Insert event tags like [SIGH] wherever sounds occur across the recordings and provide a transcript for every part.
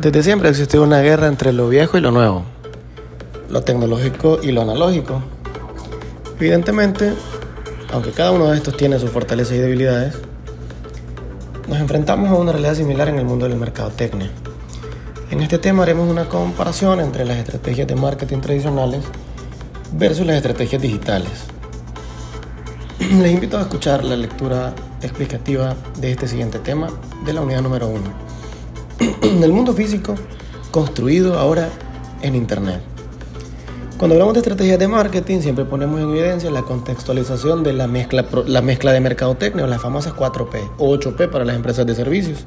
Desde siempre ha una guerra entre lo viejo y lo nuevo, lo tecnológico y lo analógico. Evidentemente, aunque cada uno de estos tiene sus fortalezas y debilidades, nos enfrentamos a una realidad similar en el mundo del mercadotecnia. En este tema haremos una comparación entre las estrategias de marketing tradicionales versus las estrategias digitales. Les invito a escuchar la lectura explicativa de este siguiente tema de la unidad número 1 [CLEARS THROAT] el mundo físico construido ahora en Internet. Cuando hablamos de estrategias de marketing, siempre ponemos en evidencia la contextualización de la mezcla, la mezcla de mercadotecnia, las famosas 4P o 8P para las empresas de servicios.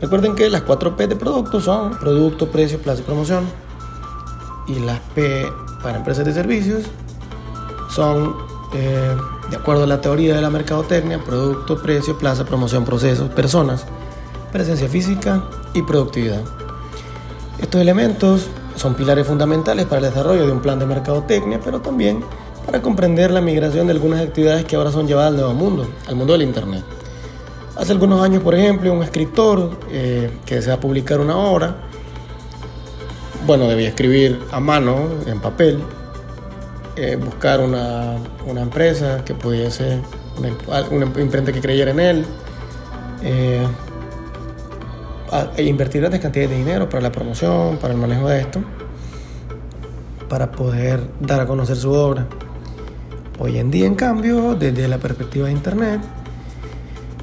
Recuerden que las 4P de productos son producto, precio, plazo y promoción. Y las P para empresas de servicios son, eh, de acuerdo a la teoría de la mercadotecnia, producto, precio, plaza, promoción, procesos, personas presencia física y productividad. Estos elementos son pilares fundamentales para el desarrollo de un plan de mercadotecnia, pero también para comprender la migración de algunas actividades que ahora son llevadas al nuevo mundo, al mundo del Internet. Hace algunos años, por ejemplo, un escritor eh, que desea publicar una obra, bueno, debía escribir a mano, en papel, eh, buscar una, empresa que pudiese, una, imprenta que creyera en él, eh, e invertir grandes cantidades de dinero para la promoción, para el manejo de esto, para poder dar a conocer su obra. Hoy en día, en cambio, desde la perspectiva de Internet,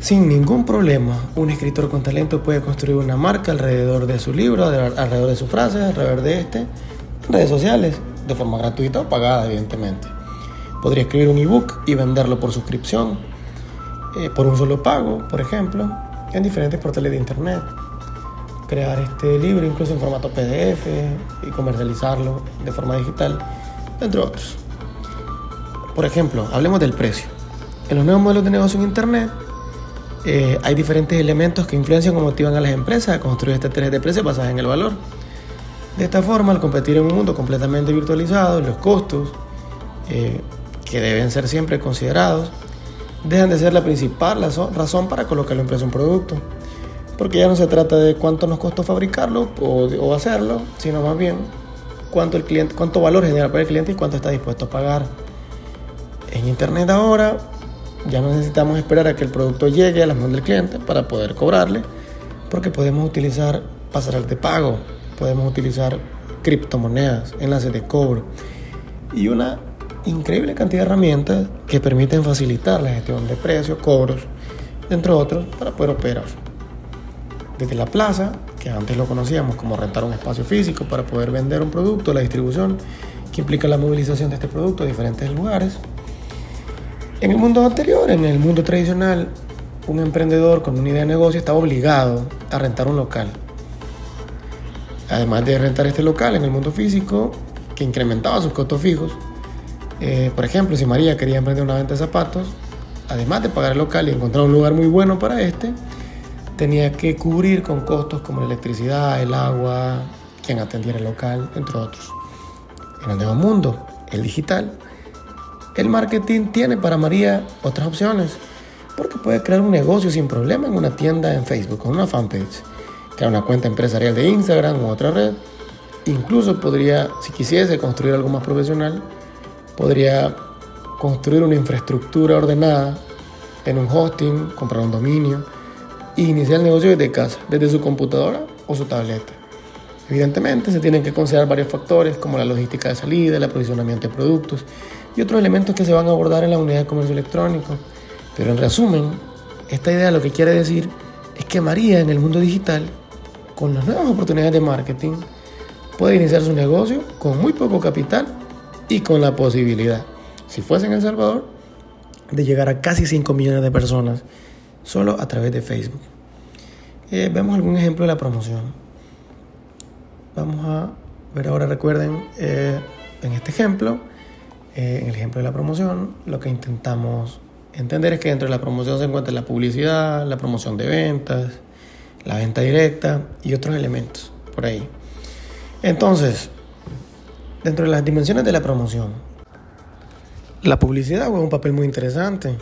sin ningún problema, un escritor con talento puede construir una marca alrededor de su libro, alrededor de sus frases, alrededor de este, en redes sociales, de forma gratuita o pagada, evidentemente. Podría escribir un ebook y venderlo por suscripción, eh, por un solo pago, por ejemplo, en diferentes portales de Internet crear este libro incluso en formato PDF y comercializarlo de forma digital, entre otros. Por ejemplo, hablemos del precio. En los nuevos modelos de negocio en Internet eh, hay diferentes elementos que influencian o motivan a las empresas a construir estrategias de precios basadas en el valor. De esta forma, al competir en un mundo completamente virtualizado, los costos, eh, que deben ser siempre considerados, dejan de ser la principal razón para colocarlo en precio un producto porque ya no se trata de cuánto nos costó fabricarlo o, hacerlo, sino más bien cuánto, el cliente, cuánto valor genera para el cliente y cuánto está dispuesto a pagar. En Internet ahora ya no necesitamos esperar a que el producto llegue a las manos del cliente para poder cobrarle, porque podemos utilizar pasarel de pago, podemos utilizar criptomonedas, enlaces de cobro y una increíble cantidad de herramientas que permiten facilitar la gestión de precios, cobros, entre otros, para poder operar desde la plaza, que antes lo conocíamos como rentar un espacio físico para poder vender un producto, la distribución, que implica la movilización de este producto a diferentes lugares. En el mundo anterior, en el mundo tradicional, un emprendedor con una idea de negocio estaba obligado a rentar un local. Además de rentar este local en el mundo físico, que incrementaba sus costos fijos, eh, por ejemplo, si María quería emprender una venta de zapatos, además de pagar el local y encontrar un lugar muy bueno para este, tenía que cubrir con costos como la electricidad, el agua, quien atendiera el local, entre otros. En el nuevo mundo, el digital, el marketing tiene para María otras opciones, porque puede crear un negocio sin problema en una tienda en Facebook, con una fanpage, crear una cuenta empresarial de Instagram u otra red. Incluso podría, si quisiese construir algo más profesional, podría construir una infraestructura ordenada en un hosting, comprar un dominio, y iniciar el negocio desde casa, desde su computadora o su tableta. Evidentemente se tienen que considerar varios factores como la logística de salida, el aprovisionamiento de productos y otros elementos que se van a abordar en la unidad de comercio electrónico. Pero en resumen, esta idea lo que quiere decir es que María en el mundo digital, con las nuevas oportunidades de marketing, puede iniciar su negocio con muy poco capital y con la posibilidad, si fuese en El Salvador, de llegar a casi 5 millones de personas solo a través de Facebook. Eh, vemos algún ejemplo de la promoción. Vamos a ver ahora, recuerden, eh, en este ejemplo, eh, en el ejemplo de la promoción, lo que intentamos entender es que dentro de la promoción se encuentra la publicidad, la promoción de ventas, la venta directa y otros elementos por ahí. Entonces, dentro de las dimensiones de la promoción, la publicidad juega un papel muy interesante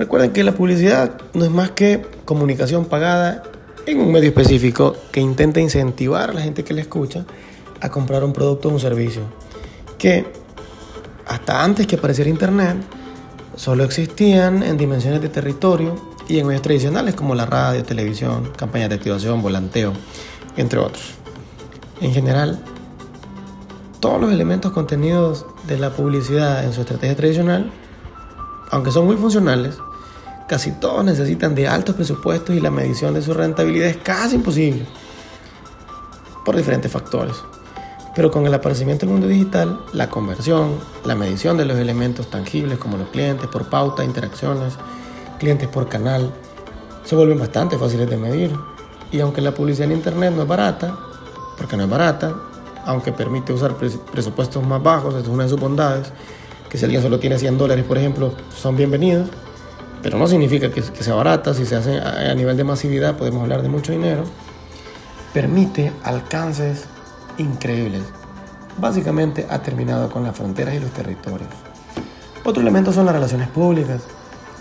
Recuerden que la publicidad no es más que comunicación pagada en un medio específico que intenta incentivar a la gente que le escucha a comprar un producto o un servicio que hasta antes que apareciera Internet solo existían en dimensiones de territorio y en medios tradicionales como la radio, televisión, campañas de activación, volanteo, entre otros. En general, todos los elementos contenidos de la publicidad en su estrategia tradicional, aunque son muy funcionales, casi todos necesitan de altos presupuestos y la medición de su rentabilidad es casi imposible por diferentes factores. Pero con el aparecimiento del mundo digital, la conversión, la medición de los elementos tangibles como los clientes por pauta, interacciones, clientes por canal, se vuelven bastante fáciles de medir. Y aunque la publicidad en Internet no es barata, porque no es barata, aunque permite usar presupuestos más bajos, es una de sus bondades, que si alguien solo tiene 100 dólares, por ejemplo, son bienvenidos, pero no significa que, sea barata, si se hace a, nivel de masividad podemos hablar de mucho dinero, permite alcances increíbles. Básicamente ha terminado con las fronteras y los territorios. Otro elemento son las relaciones públicas.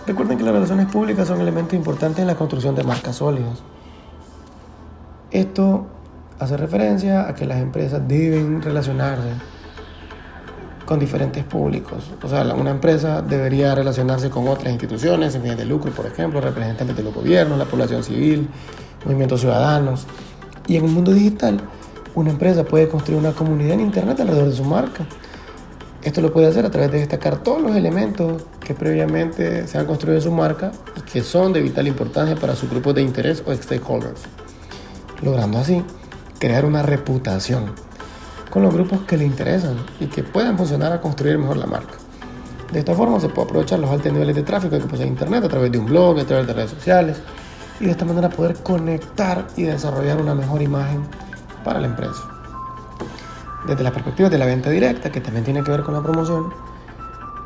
Recuerden que las relaciones públicas son elementos importantes en la construcción de marcas sólidas. Esto hace referencia a que las empresas deben relacionarse con diferentes públicos. O sea, una empresa debería relacionarse con otras instituciones, en fines de lucro, por ejemplo, representantes de los gobiernos, la población civil, movimientos ciudadanos. Y en el mundo digital, una empresa puede construir una comunidad en Internet alrededor de su marca. Esto lo puede hacer a través de destacar todos los elementos que previamente se han construido en su marca y que son de vital importancia para su grupo de interés o stakeholders, logrando así crear una reputación con los grupos que le interesan y que puedan funcionar a construir mejor la marca. De esta forma se puede aprovechar los altos niveles de tráfico que posee Internet a través de un blog, a través de redes sociales y de esta manera poder conectar y desarrollar una mejor imagen para la empresa. Desde la perspectiva de la venta directa, que también tiene que ver con la promoción,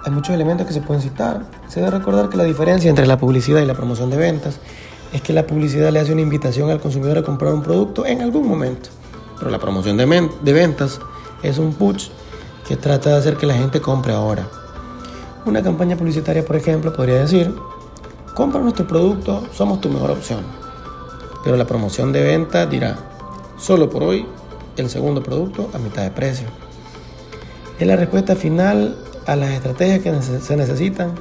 hay muchos elementos que se pueden citar. Se debe recordar que la diferencia entre la publicidad y la promoción de ventas es que la publicidad le hace una invitación al consumidor a comprar un producto en algún momento, pero la promoción de, ventas es un push que trata de hacer que la gente compre ahora. Una campaña publicitaria, por ejemplo, podría decir, compra nuestro producto, somos tu mejor opción. Pero la promoción de venta dirá, solo por hoy, el segundo producto a mitad de precio. Es la respuesta final a las estrategias que se necesitan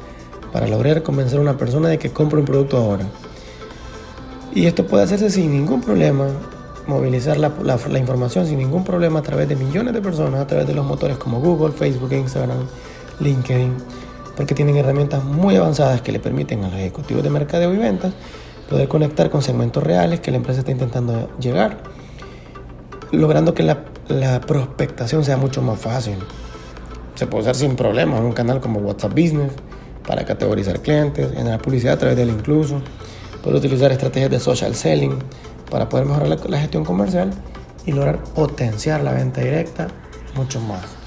para lograr convencer a una persona de que compre un producto ahora. Y esto puede hacerse sin ningún problema, movilizar la, la, información sin ningún problema a través de millones de personas, a través de los motores como Google, Facebook, Instagram, LinkedIn, porque tienen herramientas muy avanzadas que le permiten a los ejecutivos de mercadeo y ventas poder conectar con segmentos reales que la empresa está intentando llegar, logrando que la, la prospectación sea mucho más fácil. Se puede usar sin problemas un canal como WhatsApp Business para categorizar clientes, generar publicidad a través del incluso Puede utilizar estrategias de social selling para poder mejorar la, gestión comercial y lograr potenciar la venta directa mucho más.